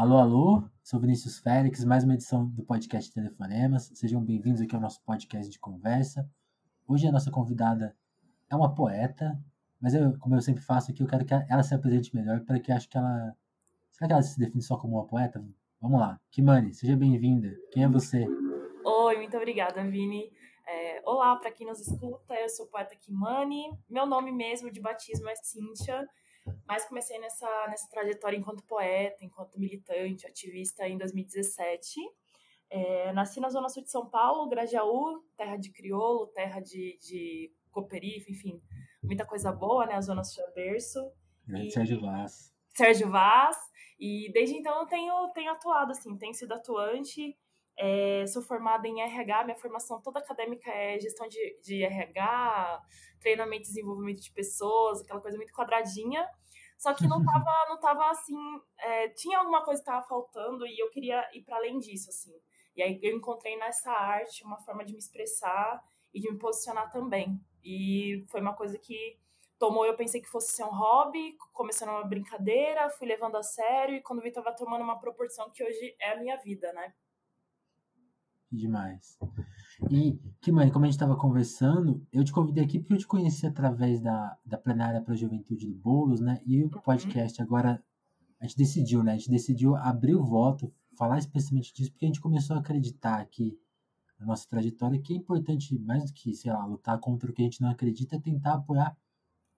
Alô, alô, sou Vinícius Félix, mais uma edição do podcast Telefonemas. Sejam bem-vindos aqui ao nosso podcast de conversa. Hoje a nossa convidada é uma poeta, mas eu, como eu sempre faço aqui, eu quero que ela se apresente melhor, para que acho que ela. Será que ela se define só como uma poeta? Vamos lá. Kimani, seja bem-vinda. Quem é você? Oi, muito obrigada, Vini. É, olá para quem nos escuta, eu sou poeta Kimani. Meu nome mesmo de batismo é Cíntia mas comecei nessa, nessa trajetória enquanto poeta, enquanto militante, ativista em 2017. É, nasci na Zona Sul de São Paulo, Grajaú, terra de crioulo, terra de, de cooperifa, enfim, muita coisa boa, né? A Zona Sul é berço. E... Sérgio Vaz. Sérgio Vaz. E desde então eu tenho, tenho atuado, assim, tenho sido atuante. É, sou formada em RH, minha formação toda acadêmica é gestão de, de RH, treinamento e desenvolvimento de pessoas, aquela coisa muito quadradinha. Só que não tava, não tava assim. É, tinha alguma coisa que tava faltando e eu queria ir para além disso, assim. E aí eu encontrei nessa arte uma forma de me expressar e de me posicionar também. E foi uma coisa que tomou, eu pensei que fosse ser um hobby, começou numa brincadeira, fui levando a sério e quando vi tava tomando uma proporção que hoje é a minha vida, né? Demais. E, Kimani, como a gente estava conversando, eu te convidei aqui porque eu te conheci através da, da plenária para a juventude do Boulos, né? E o uhum. podcast agora, a gente decidiu, né? A gente decidiu abrir o voto, falar especialmente disso, porque a gente começou a acreditar aqui na nossa trajetória que é importante, mais do que, sei lá, lutar contra o que a gente não acredita, é tentar apoiar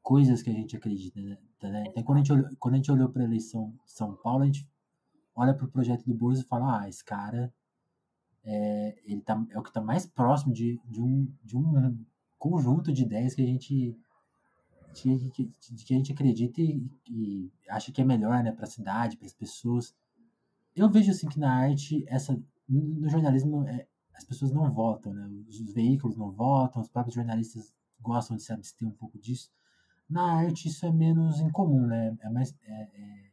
coisas que a gente acredita, né? Então, quando a gente olhou, quando a gente olhou para a eleição de São Paulo, a gente olha para o projeto do Boulos e fala, ah, esse cara é, ele tá, é o que está mais próximo de, de, um, de um conjunto de ideias que a gente que, que, que a gente acredita e, e, acha que é melhor né, para a cidade, para as pessoas. Eu vejo assim que na arte, essa, no jornalismo, é, as pessoas não votam, né? os veículos não votam, os próprios jornalistas gostam de se abster um pouco disso. Na arte isso é menos incomum, né? É mais é, é,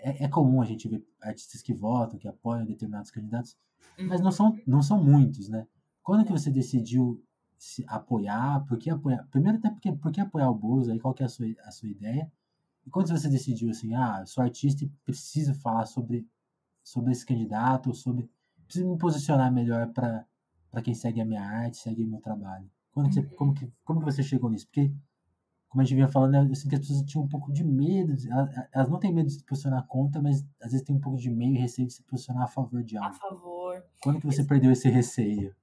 é, é comum a gente ver artistas que votam, que apoiam determinados candidatos, mas não são, não são muitos, né? Quando que você decidiu se apoiar? Por que apoiar? Primeiro, até porque, por que apoiar o Bozo? Aí, qual que é a sua, a sua ideia? E quando você decidiu assim, ah, sou artista e preciso falar sobre, sobre esse candidato, sobre preciso me posicionar melhor para quem segue a minha arte, segue o meu trabalho. Quando você, como, que, como que você chegou nisso? Porque, como a gente vinha falando, eu sinto que as pessoas tinham um pouco de medo, elas não têm medo de se posicionar contra, mas às vezes tem um pouco de medo e receio de se posicionar a favor de algo. A favor. Quando que você perdeu esse receio?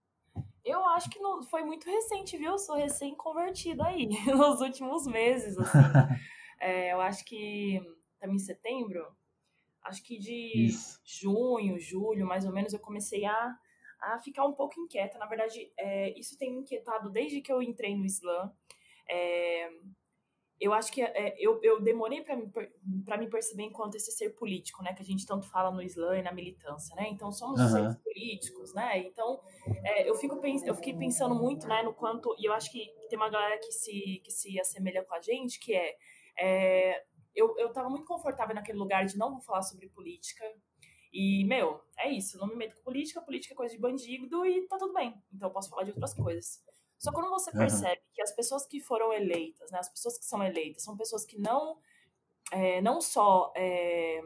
Eu acho que não, foi muito recente, viu? Eu sou recém-convertida aí, nos últimos meses, assim. é, eu acho que também em setembro, acho que de Isso. junho, julho, mais ou menos, eu comecei a, a ficar um pouco inquieta. Na verdade, é, isso tem me inquietado desde que eu entrei no Islã. É, eu acho que é, eu, eu demorei para me, me perceber enquanto esse ser político, né? Que a gente tanto fala no Islã e na militância, né? Então, somos uhum. seres políticos, né? Então, é, eu, fico, eu fiquei pensando muito, né? No quanto... E eu acho que tem uma galera que se, que se assemelha com a gente, que é... é eu, eu tava muito confortável naquele lugar de não vou falar sobre política. E, meu, é isso. Não me meto com política. Política é coisa de bandido e tá tudo bem. Então, eu posso falar de outras coisas. Só quando você percebe uhum. que as pessoas que foram eleitas, né, as pessoas que são eleitas, são pessoas que não, é, não só é,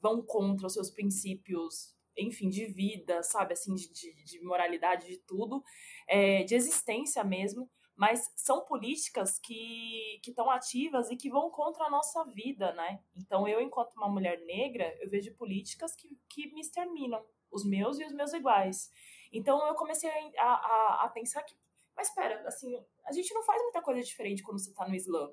vão contra os seus princípios, enfim, de vida, sabe, assim, de, de, de moralidade, de tudo, é, de existência mesmo, mas são políticas que estão ativas e que vão contra a nossa vida, né? Então, eu, enquanto uma mulher negra, eu vejo políticas que, que me exterminam, os meus e os meus iguais. Então, eu comecei a, a, a pensar que mas espera, assim, a gente não faz muita coisa diferente quando você tá no Islã.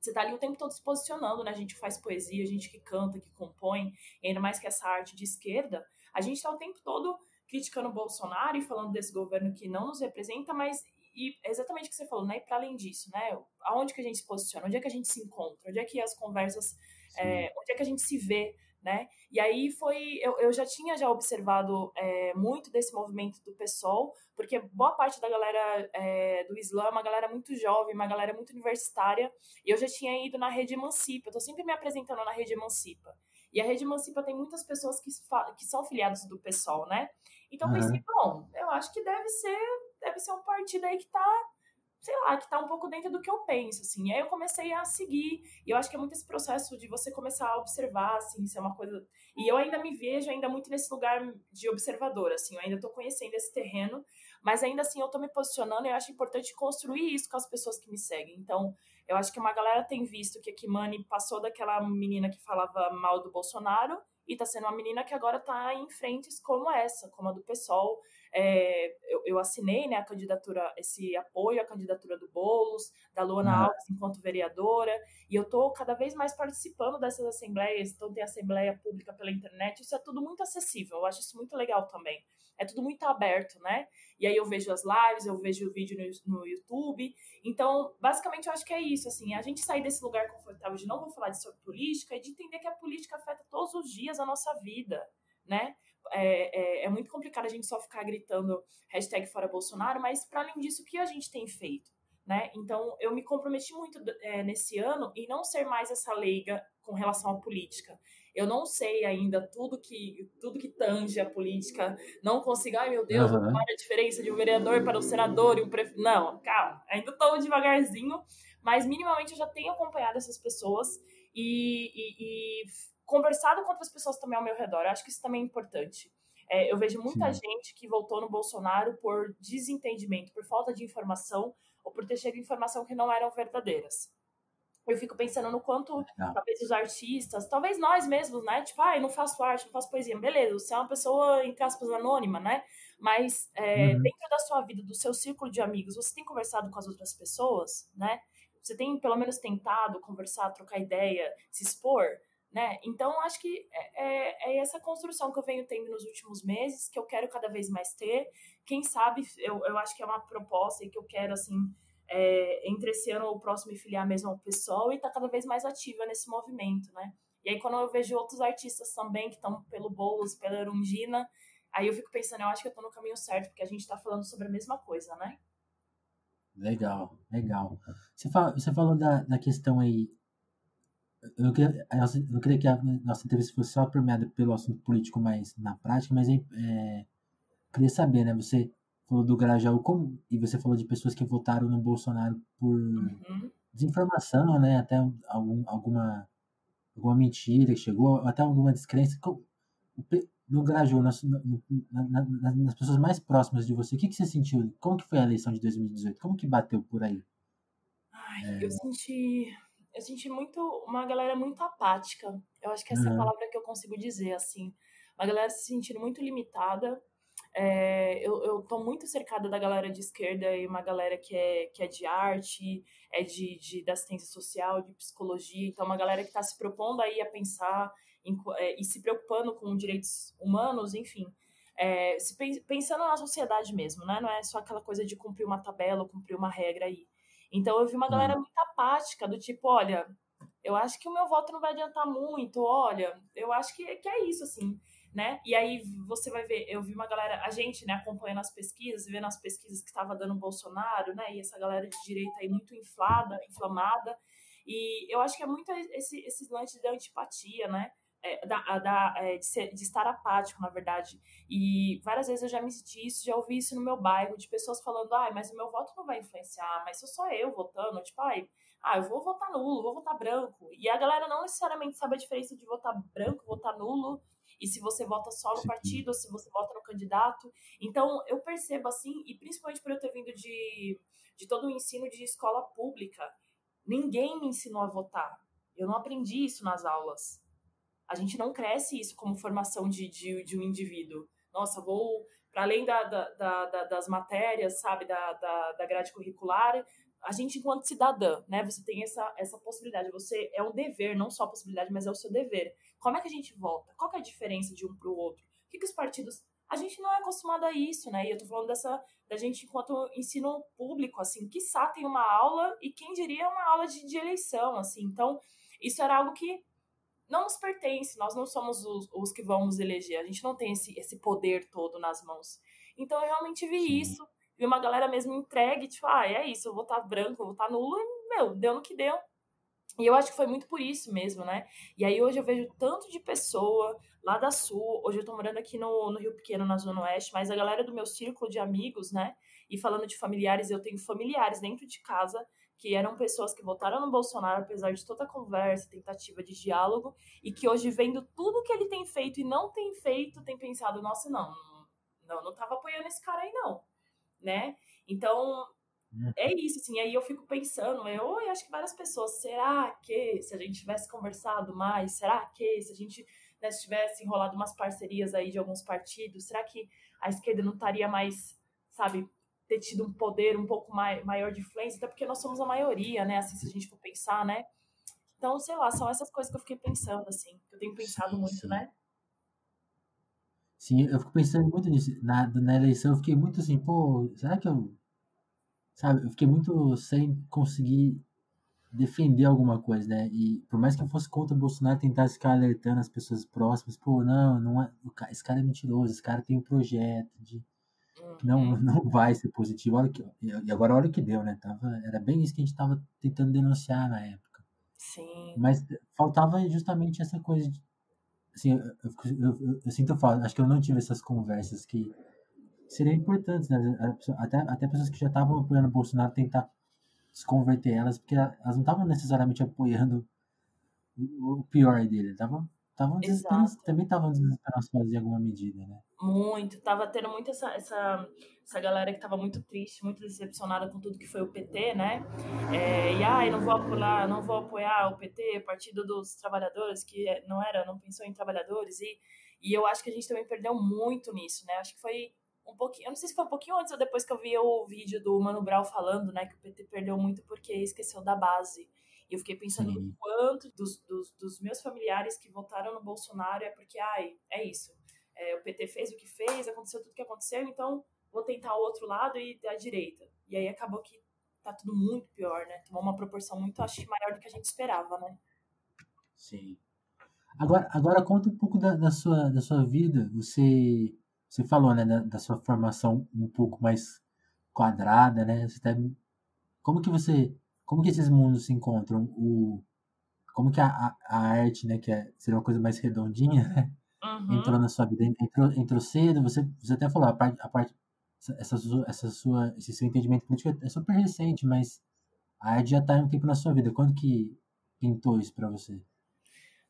Você tá ali o tempo todo se posicionando, né? A gente faz poesia, a gente que canta, que compõe, ainda mais que essa arte de esquerda, a gente tá o tempo todo criticando o Bolsonaro e falando desse governo que não nos representa, mas e é exatamente o que você falou, né? E para além disso, né? Aonde que a gente se posiciona? Onde é que a gente se encontra? Onde é que as conversas, é, onde é que a gente se vê né? E aí foi, eu, eu já tinha já observado é, muito desse movimento do PSOL, porque boa parte da galera é, do Islã é uma galera muito jovem, uma galera muito universitária, e eu já tinha ido na Rede Emancipa, eu tô sempre me apresentando na Rede Emancipa. E a Rede Emancipa tem muitas pessoas que, que são filiadas do PSOL, né? Então uhum. pensei, bom, eu acho que deve ser, deve ser um partido aí que tá sei lá, que tá um pouco dentro do que eu penso, assim. E aí eu comecei a seguir, e eu acho que é muito esse processo de você começar a observar, assim, se é uma coisa... E eu ainda me vejo ainda muito nesse lugar de observador, assim, eu ainda tô conhecendo esse terreno, mas ainda assim eu tô me posicionando e eu acho importante construir isso com as pessoas que me seguem. Então, eu acho que uma galera tem visto que a Kimani passou daquela menina que falava mal do Bolsonaro e tá sendo uma menina que agora tá em frentes como essa, como a do PSOL, é, eu, eu, assinei né, a candidatura, esse apoio à candidatura do Boulos, da Luana uhum. Alves enquanto vereadora, e eu estou cada vez mais participando dessas assembleias, então tem assembleia pública pela internet, isso é tudo muito acessível, eu acho isso muito legal também. É tudo muito aberto, né? E aí eu vejo as lives, eu vejo o vídeo no, no YouTube. Então, basicamente, eu acho que é isso, assim, a gente sair desse lugar confortável de não vou falar de sobre política e de entender que a política afeta todos os dias a nossa vida, né? É, é, é, muito complicado a gente só ficar gritando hashtag fora Bolsonaro, mas para além disso, o que a gente tem feito? Né? Então, eu me comprometi muito é, nesse ano em não ser mais essa leiga com relação à política. Eu não sei ainda tudo que tudo que tange a política, não consigo, ai meu Deus, uhum. qual a diferença de um vereador para um senador e um prefeito. Não, calma, ainda estou devagarzinho, mas minimamente eu já tenho acompanhado essas pessoas e, e, e conversado com outras pessoas também ao meu redor. Eu acho que isso também é importante. É, eu vejo muita Sim. gente que votou no Bolsonaro por desentendimento, por falta de informação ou por ter chegado informação que não eram verdadeiras. Eu fico pensando no quanto, talvez, os artistas, talvez nós mesmos, né? Tipo, ah, eu não faço arte, não faço poesia. Beleza, você é uma pessoa, entre aspas, anônima, né? Mas é, uhum. dentro da sua vida, do seu círculo de amigos, você tem conversado com as outras pessoas, né? Você tem, pelo menos, tentado conversar, trocar ideia, se expor? Né? Então, acho que é, é, é, essa construção que eu venho tendo nos últimos meses, que eu quero cada vez mais ter. Quem sabe, eu, eu acho que é uma proposta e que eu quero, assim, é, entre esse ano ou o próximo, me filiar mesmo ao pessoal e estar tá cada vez mais ativa nesse movimento, né? E aí, quando eu vejo outros artistas também que estão pelo Boulos, pela Erundina, aí eu fico pensando, eu acho que eu estou no caminho certo, porque a gente está falando sobre a mesma coisa, né? Legal, legal. Você, fala, você falou da, da questão aí eu não, queria, eu não queria que a nossa entrevista fosse só permeada pelo assunto político mais na prática, mas é, queria saber, né? Você falou do Grajaú como, e você falou de pessoas que votaram no Bolsonaro por uhum. desinformação, né? Até algum, alguma, alguma mentira que chegou, até alguma descrença. No Grajaú, nas, na, na, nas pessoas mais próximas de você, o que, que você sentiu? Como que foi a eleição de 2018? Como que bateu por aí? Ai, é... eu senti eu senti muito uma galera muito apática. Eu acho que essa uhum. é a uhum. palavra que eu consigo dizer, assim. Uma galera se sentindo muito limitada. É, eu, eu tô muito cercada da galera de esquerda e uma galera que é, que é de arte, é de, de da assistência social, de psicologia. Então, uma galera que está se propondo aí a pensar em, é, e se preocupando com direitos humanos, enfim. É, se, pensando na sociedade mesmo, né? Não é só aquela coisa de cumprir uma tabela, cumprir uma regra aí. Então eu vi uma galera uhum. muito apática, do tipo, olha, eu acho que o meu voto não vai adiantar muito, olha, eu acho que, que é isso, assim, né? E aí você vai ver, eu vi uma galera, a gente, né, acompanhando as pesquisas, vendo as pesquisas que estava dando Bolsonaro, né, e essa galera de direita aí muito inflada, inflamada, e eu acho que é muito esse, esse lance da antipatia, né? É, da, da, é, de, ser, de, estar apático, na verdade. E várias vezes eu já me senti isso, já ouvi isso no meu bairro, de pessoas falando, ai, mas o meu voto não vai influenciar, mas sou só eu votando, tipo, ai, ah, eu vou votar nulo, vou votar branco. E a galera não necessariamente sabe a diferença de votar branco, votar nulo, e se você vota só no partido, ou se você vota no candidato. Então, eu percebo assim, e principalmente por eu ter vindo de, de todo o ensino de escola pública, ninguém me ensinou a votar. Eu não aprendi isso nas aulas. A gente não cresce isso como formação de, de, de um indivíduo. Nossa, vou para além da, da, da, das matérias, sabe, da, da, da grade curricular, a gente enquanto cidadã, né, você tem essa, essa possibilidade, você é um dever, não só a possibilidade, mas é o seu dever. Como é que a gente volta? Qual é a diferença de um para o outro? O que, que os partidos a gente não é acostumado a isso, né? E eu tô falando dessa da gente enquanto ensino público, assim, que tem uma aula e quem diria uma aula de, de eleição, assim. Então, isso era algo que não nos pertence, nós não somos os, os que vamos eleger, a gente não tem esse, esse poder todo nas mãos. Então eu realmente vi Sim. isso, vi uma galera mesmo entregue, tipo, ah, é isso, eu vou estar branco, eu vou estar nulo, e, meu, deu no que deu. E eu acho que foi muito por isso mesmo, né? E aí hoje eu vejo tanto de pessoa lá da Sul, hoje eu tô morando aqui no, no Rio Pequeno, na Zona Oeste, mas a galera do meu círculo de amigos, né? E falando de familiares, eu tenho familiares dentro de casa que eram pessoas que votaram no Bolsonaro, apesar de toda a conversa, tentativa de diálogo, e que hoje, vendo tudo que ele tem feito e não tem feito, tem pensado, nossa, não, não, não tava apoiando esse cara aí, não, né? Então, uhum. é isso, assim, aí eu fico pensando, eu acho que várias pessoas, será que se a gente tivesse conversado mais, será que se a gente né, se tivesse enrolado umas parcerias aí de alguns partidos, será que a esquerda não estaria mais, sabe, ter tido um poder um pouco mai, maior de influência, até porque nós somos a maioria, né? Assim, se a gente for pensar, né? Então, sei lá, são essas coisas que eu fiquei pensando, assim, que eu tenho pensado sim, muito, sim. né? Sim, eu fico pensando muito nisso. Na, na eleição eu fiquei muito assim, pô, será que eu. Sabe, eu fiquei muito sem conseguir defender alguma coisa, né? E por mais que eu fosse contra o Bolsonaro, tentasse ficar alertando as pessoas próximas, pô, não, não é, esse cara é mentiroso, esse cara tem um projeto de não, uhum. não vai ser positivo. Olha que, e agora olha o que deu, né? Tava, era bem isso que a gente estava tentando denunciar na época. Sim. Mas faltava justamente essa coisa de, assim, eu, eu, eu, eu sinto falta, acho que eu não tive essas conversas que seriam importantes, né? Até, até pessoas que já estavam apoiando o Bolsonaro tentar desconverter elas, porque elas não estavam necessariamente apoiando o pior dele, estavam Estavam também estavam desesperançosos em alguma medida, né? Muito. Tava tendo muito essa, essa, essa galera que tava muito triste, muito decepcionada com tudo que foi o PT, né? É, e ai, não vou apoiar, não vou apoiar o PT, Partido dos Trabalhadores, que não era, não pensou em trabalhadores. E, e eu acho que a gente também perdeu muito nisso, né? Acho que foi um pouquinho, eu não sei se foi um pouquinho antes ou depois que eu vi o vídeo do Mano Brown falando, né, que o PT perdeu muito porque esqueceu da base. E eu fiquei pensando Sim. quanto dos, dos, dos, meus familiares que votaram no Bolsonaro é porque, ai, é isso. É, o PT fez o que fez, aconteceu tudo o que aconteceu, então vou tentar o outro lado e da direita. E aí acabou que tá tudo muito pior, né? Tomou uma proporção muito, acho que maior do que a gente esperava, né? Sim. Agora, agora conta um pouco da, da, sua, da sua vida. Você, você falou, né, da, da sua formação um pouco mais quadrada, né? Você tá, como que você como que esses mundos se encontram? O, como que a, a, a arte, né, que é, seria uma coisa mais redondinha, né? Uhum. Entrou na sua vida, entrou, entrou cedo, você, você até falou, a parte, a parte essa, essa sua, esse seu entendimento político é super recente, mas a arte já está um tempo na sua vida. Quando que pintou isso para você?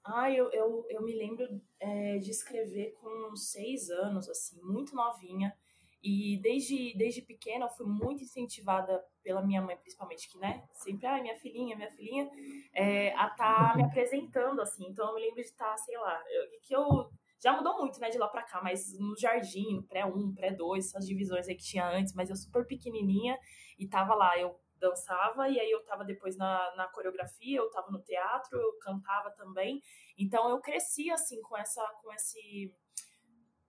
Ah, eu, eu, eu me lembro é, de escrever com seis anos, assim, muito novinha. E desde, desde pequena eu fui muito incentivada pela minha mãe, principalmente, que, né, sempre, ai, minha filhinha, minha filhinha, é, a tá me apresentando, assim. Então eu me lembro de estar, tá, sei lá, eu, que eu. Já mudou muito, né, de lá pra cá, mas no jardim, no pré-1, pré-2, essas divisões aí que tinha antes, mas eu super pequenininha e tava lá, eu dançava e aí eu tava depois na, na coreografia, eu tava no teatro, eu cantava também. Então eu cresci, assim, com essa, com esse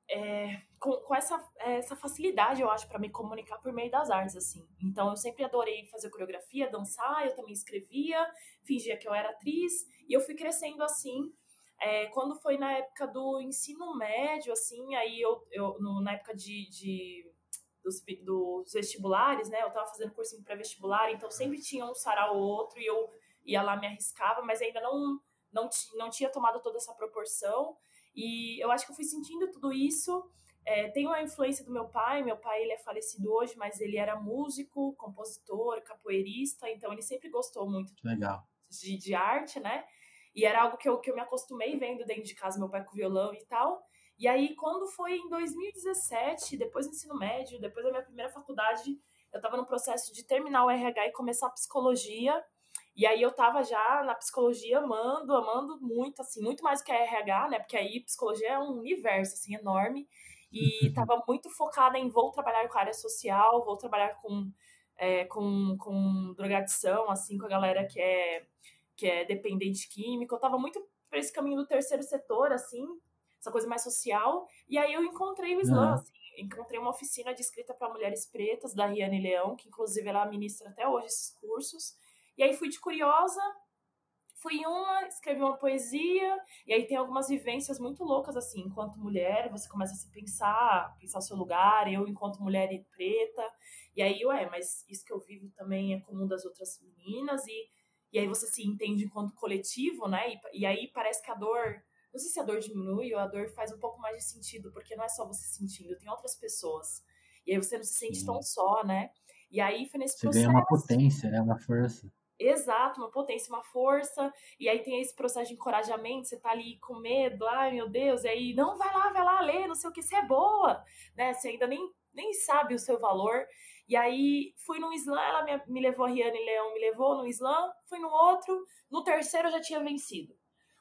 é, com, com essa, essa facilidade, eu acho, para me comunicar por meio das artes, assim. Então, eu sempre adorei fazer coreografia, dançar, eu também escrevia, fingia que eu era atriz, e eu fui crescendo assim. É, quando foi na época do ensino médio, assim, aí eu, eu no, na época de, de dos, dos, vestibulares, né, eu tava fazendo cursinho pré-vestibular, então sempre tinha um sarau ou outro, e eu ia lá, me arriscava, mas ainda não, não, não tinha tomado toda essa proporção, e eu acho que eu fui sentindo tudo isso. É, tenho a influência do meu pai. Meu pai ele é falecido hoje, mas ele era músico, compositor, capoeirista, então ele sempre gostou muito Legal. De, de arte, né? E era algo que eu, que eu me acostumei vendo dentro de casa, meu pai com violão e tal. E aí, quando foi em 2017, depois do ensino médio, depois da minha primeira faculdade, eu estava no processo de terminar o RH e começar a psicologia. E aí eu tava já na psicologia amando, amando muito, assim, muito mais do que a RH, né? Porque aí psicologia é um universo, assim, enorme. E tava muito focada em vou trabalhar com a área social, vou trabalhar com, é, com, com drogadição, assim, com a galera que é, que é dependente químico. Eu tava muito por esse caminho do terceiro setor, assim, essa coisa mais social. E aí eu encontrei o Islã, assim, encontrei uma oficina de escrita para mulheres pretas, da Riane Leão, que inclusive ela ministra até hoje esses cursos. E aí fui de curiosa, fui uma, escrevi uma poesia, e aí tem algumas vivências muito loucas, assim, enquanto mulher, você começa a se pensar, pensar o seu lugar, eu enquanto mulher e preta, e aí, ué, mas isso que eu vivo também é comum das outras meninas, e, e aí você se entende enquanto coletivo, né? E, e aí parece que a dor, não sei se a dor diminui ou a dor faz um pouco mais de sentido, porque não é só você sentindo, tem outras pessoas. E aí você não se sente Sim. tão só, né? E aí foi nesse você processo. Você ganha uma potência, né? Uma força. Exato, uma potência, uma força. E aí tem esse processo de encorajamento, você tá ali com medo, ai meu Deus, e aí, não, vai lá, vai lá, lê, não sei o que, você é boa, né? Você ainda nem, nem sabe o seu valor. E aí fui num slam, ela me, me levou, a Riane Leão me levou no slam, fui no outro, no terceiro eu já tinha vencido.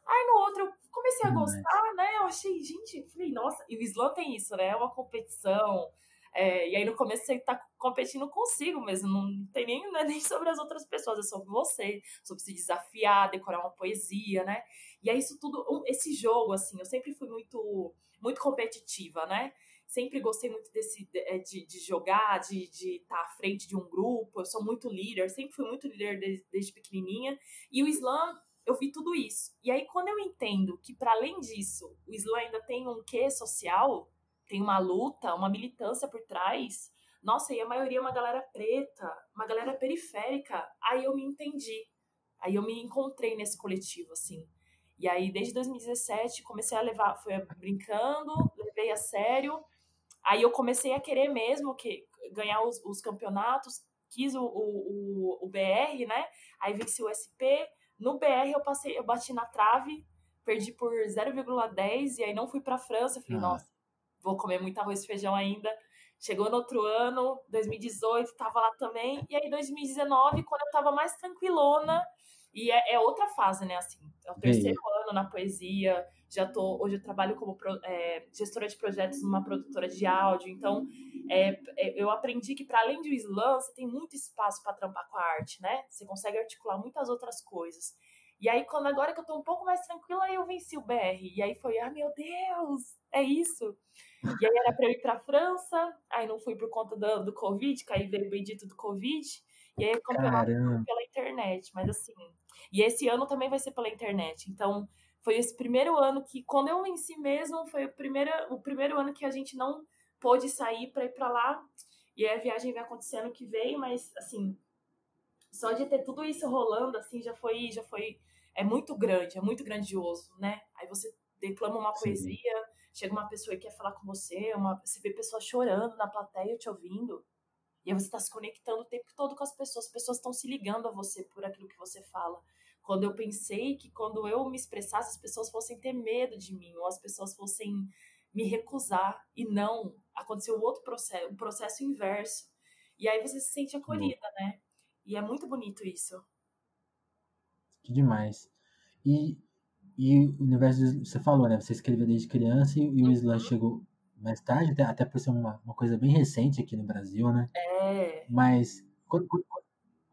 Aí no outro eu comecei a gostar, né? Eu achei, gente, falei, nossa, e o slam tem isso, né? É uma competição, é, e aí no começo você tá competindo consigo mesmo, não tem nem, é nem sobre as outras pessoas, é sobre você, sobre se desafiar, decorar uma poesia, né? E é isso tudo, esse jogo, assim, eu sempre fui muito, muito competitiva, né? Sempre gostei muito desse, de, é, de jogar, de estar de tá à frente de um grupo, eu sou muito líder, sempre fui muito líder desde, desde pequenininha, e o slam eu vi tudo isso. E aí, quando eu entendo que, para além disso, o slam ainda tem um quê social, tem uma luta, uma militância por trás. Nossa, e a maioria é uma galera preta, uma galera periférica. Aí eu me entendi. Aí eu me encontrei nesse coletivo, assim. E aí, desde 2017, comecei a levar, fui brincando, levei a sério. Aí eu comecei a querer mesmo que ganhar os, os campeonatos, quis o, o, o, BR, né? Aí venci o SP. No BR eu passei, eu bati na trave, perdi por 0,10 e aí não fui para França. Falei, ah. nossa, vou comer muito arroz e feijão ainda. Chegou no outro ano, 2018, tava lá também. E aí, 2019, quando eu tava mais tranquilona, e é, é outra fase, né? Assim, é o terceiro ano na poesia. Já tô, hoje eu trabalho como é, gestora de projetos numa produtora de áudio. Então, é, é eu aprendi que para além do slam, você tem muito espaço para trampar com a arte, né? Você consegue articular muitas outras coisas. E aí, quando agora que eu tô um pouco mais tranquila, aí eu venci o BR. E aí foi, ah, meu Deus, é isso. E aí era para eu ir para França, aí não fui por conta do, do Covid, que aí veio o bendito do Covid. E aí campeonato pela internet, mas assim. E esse ano também vai ser pela internet. Então, foi esse primeiro ano que, quando eu venci mesmo, foi o primeiro, o primeiro ano que a gente não pôde sair para ir para lá. E aí a viagem vai acontecendo que veio, mas assim, só de ter tudo isso rolando, assim, já foi, já foi, é muito grande, é muito grandioso, né? Aí você declama uma Sim. poesia, chega uma pessoa e quer falar com você, uma, você vê pessoas chorando na plateia te ouvindo, e aí você está se conectando o tempo todo com as pessoas, as pessoas estão se ligando a você por aquilo que você fala. Quando eu pensei que quando eu me expressasse, as pessoas fossem ter medo de mim, ou as pessoas fossem me recusar, e não, aconteceu o outro processo, o processo inverso. E aí você se sente acolhida, né? E é muito bonito isso. Que demais. E, e o universo, você falou, né? Você escreveu desde criança e, e o Islam uhum. chegou mais tarde, até, até por ser uma, uma coisa bem recente aqui no Brasil, né? É. Mas quando,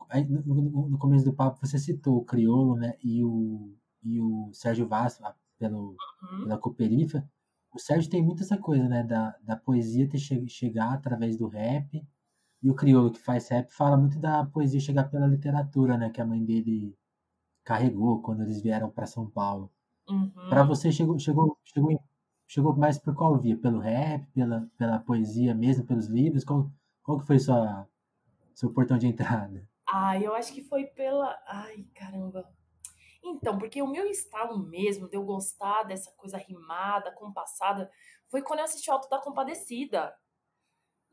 aí, no, no, começo do papo você citou o Criolo, né? E o, e o Sérgio Vaz, pelo, uhum. pela Cooperifa. O Sérgio tem muito essa coisa, né? Da, da poesia ter che chegar através do rap e o crioulo que faz rap fala muito da poesia chegar pela literatura, né? Que a mãe dele carregou quando eles vieram para São Paulo. Uhum. Para você chegou, chegou, chegou, chegou mais por qual via? Pelo rap, pela, pela poesia mesmo, pelos livros? Qual, qual que foi sua seu portão de entrada? Ah, eu acho que foi pela. Ai, caramba. Então, porque o meu estalo mesmo de eu gostar dessa coisa rimada, compassada, foi quando eu assisti o Alto da Compadecida.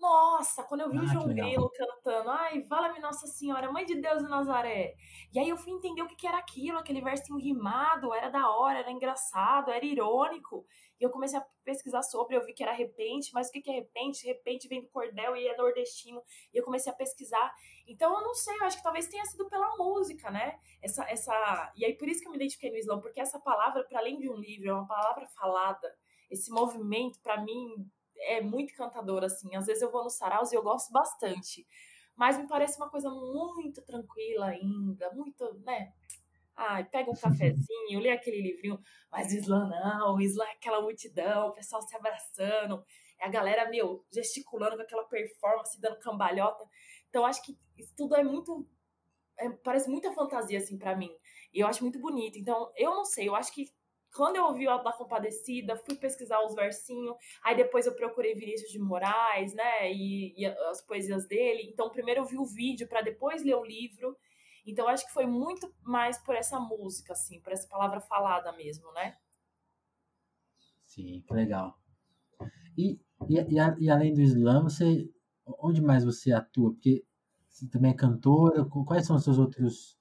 Nossa, quando eu vi ah, o João Grilo cantando, ai, fala-me Nossa Senhora, Mãe de Deus de Nazaré. E aí eu fui entender o que, que era aquilo, aquele versinho rimado, era da hora, era engraçado, era irônico. E eu comecei a pesquisar sobre, eu vi que era repente, mas o que, que é repente? Repente vem do cordel e é nordestino. E eu comecei a pesquisar. Então eu não sei, eu acho que talvez tenha sido pela música, né? Essa, essa... E aí por isso que eu me identifiquei no Islã, porque essa palavra, para além de um livro, é uma palavra falada. Esse movimento, para mim, é muito encantadora, assim. Às vezes eu vou no saraus e eu gosto bastante. Mas me parece uma coisa muito tranquila ainda, muito, né? Ai, pega um cafezinho, lê aquele livrinho, mas Islã não, Islã é aquela multidão, o pessoal se abraçando, é a galera, meu, gesticulando com aquela performance, dando cambalhota. Então, acho que isso tudo é muito. É, parece muita fantasia, assim, para mim. E eu acho muito bonito. Então, eu não sei, eu acho que quando eu ouvi o da Compadecida, fui pesquisar os versinhos, aí depois eu procurei Vinícius de Moraes, né, e, e as poesias dele. Então, primeiro eu vi o vídeo para depois ler o livro. Então acho que foi muito mais por essa música, assim, por essa palavra falada mesmo, né? Sim, que legal. E, e, e, e além do slam, você onde mais você atua? Porque você também é cantora, quais são os seus outros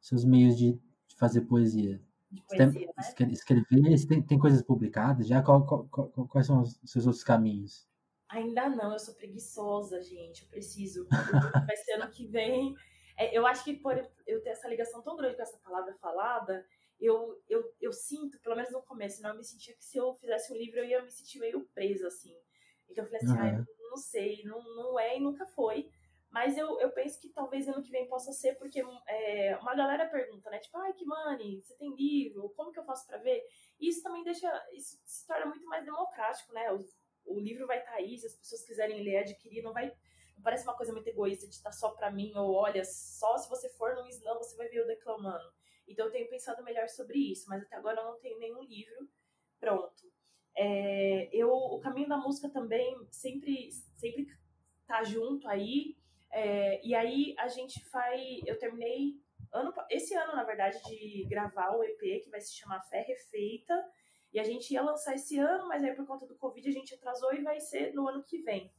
seus meios de fazer poesia? De poesia, tem, né? Escrever, tem, tem coisas publicadas já? Qual, qual, qual, quais são os seus outros caminhos? Ainda não, eu sou preguiçosa, gente. Eu preciso. Vai ser ano que vem. É, eu acho que por eu ter essa ligação tão grande com essa palavra falada, eu, eu, eu sinto, pelo menos no começo, não, eu me sentia que se eu fizesse um livro eu ia me sentir meio presa, assim. Então eu falei assim, uhum. ah, não sei, não, não é e nunca foi. Mas eu, eu penso que talvez ano que vem possa ser, porque é, uma galera pergunta, né? Tipo, ai, que money, você tem livro? Como que eu faço para ver? E isso também deixa, isso se torna muito mais democrático, né? O, o livro vai estar tá aí, se as pessoas quiserem ler, adquirir, não vai. Não parece uma coisa muito egoísta de estar só para mim, ou olha, só se você for no slam você vai ver eu declamando. Então eu tenho pensado melhor sobre isso, mas até agora eu não tenho nenhum livro pronto. É, eu, o caminho da música também sempre, sempre tá junto aí. É, e aí a gente faz. Eu terminei ano, esse ano, na verdade, de gravar o EP que vai se chamar Fé Refeita. E a gente ia lançar esse ano, mas aí por conta do Covid a gente atrasou e vai ser no ano que vem.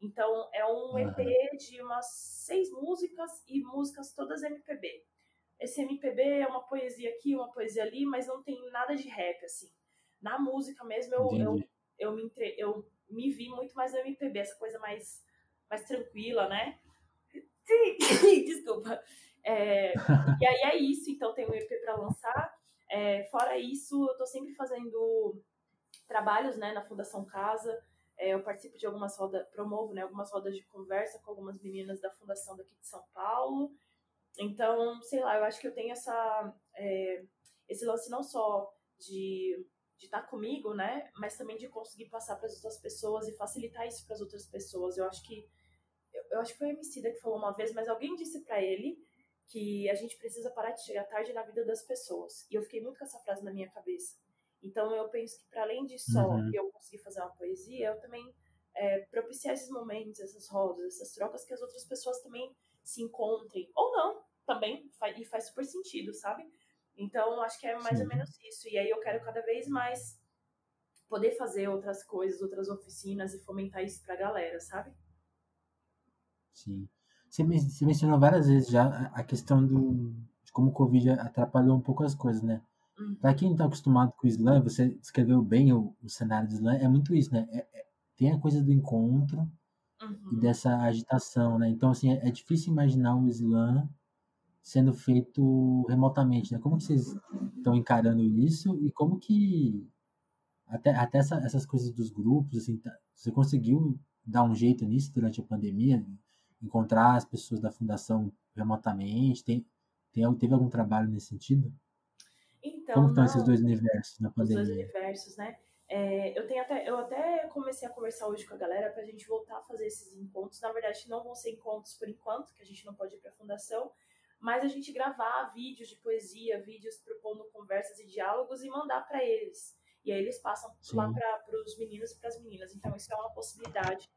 Então é um EP de umas seis músicas e músicas todas MPB. Esse MPB é uma poesia aqui, uma poesia ali, mas não tem nada de rap, assim. Na música mesmo, eu, eu, eu, me, entre... eu me vi muito mais no MPB, essa coisa mais, mais tranquila, né? Sim, desculpa. É, e aí é isso, então tem um EP para lançar. É, fora isso, eu tô sempre fazendo trabalhos né, na Fundação Casa. É, eu participo de algumas rodas, promovo né, algumas rodas de conversa com algumas meninas da Fundação daqui de São Paulo. Então, sei lá, eu acho que eu tenho essa, é, esse lance não só de de estar tá comigo, né? Mas também de conseguir passar para as outras pessoas e facilitar isso para as outras pessoas. Eu acho que eu, acho que foi a Emicida que falou uma vez, mas alguém disse para ele que a gente precisa parar de chegar tarde na vida das pessoas. E eu fiquei muito com essa frase na minha cabeça. Então eu penso que para além de só uhum. eu conseguir fazer uma poesia, eu também é, propiciar esses momentos, essas rodas, essas trocas que as outras pessoas também se encontrem ou não, também e faz super sentido, sabe? Então, acho que é mais Sim. ou menos isso. E aí eu quero cada vez mais poder fazer outras coisas, outras oficinas e fomentar isso pra galera, sabe? Sim. Você, mencionou várias vezes já a questão do, de como o Covid atrapalhou um pouco as coisas, né? Uhum. Para quem está acostumado com o slam, você descreveu bem o, o cenário do slam, é muito isso, né? É, é, tem a coisa do encontro uhum. e dessa agitação, né? Então, assim, é, é difícil imaginar o slam sendo feito remotamente, né? Como que vocês estão encarando isso e como que até, até essa, essas coisas dos grupos, assim, tá, você conseguiu dar um jeito nisso durante a pandemia? Encontrar as pessoas da fundação remotamente? Tem, tem, teve algum trabalho nesse sentido? Então, como estão esses dois universos na pandemia? Os dois universos, né? É, eu, tenho até, eu até comecei a conversar hoje com a galera para a gente voltar a fazer esses encontros. Na verdade, não vão ser encontros por enquanto, que a gente não pode ir para a fundação, mas a gente gravar vídeos de poesia, vídeos propondo conversas e diálogos e mandar para eles. E aí eles passam Sim. lá para os meninos e para as meninas. Então isso é uma possibilidade.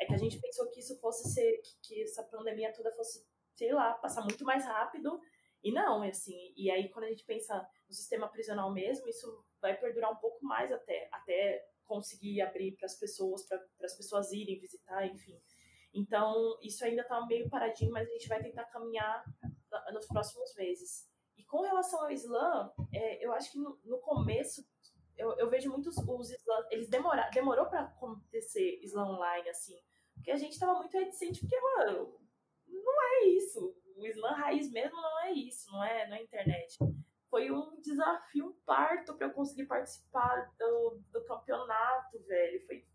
É que a gente pensou que isso fosse ser, que, essa pandemia toda fosse, sei lá, passar muito mais rápido. E não, é assim. E aí quando a gente pensa no sistema prisional mesmo, isso vai perdurar um pouco mais até, até conseguir abrir para as pessoas, para as pessoas irem visitar, enfim. Então, isso ainda está meio paradinho, mas a gente vai tentar caminhar nos próximos meses. E com relação ao Islã, é, eu acho que no, no começo, eu, eu, vejo muitos os Islã, eles demorar, demorou para acontecer Islã online, assim, porque a gente estava muito reticente, porque, mano, não é isso. O Islã raiz mesmo não é isso, não é na é internet. Foi um desafio, um parto para eu conseguir participar do, do campeonato, velho. Foi,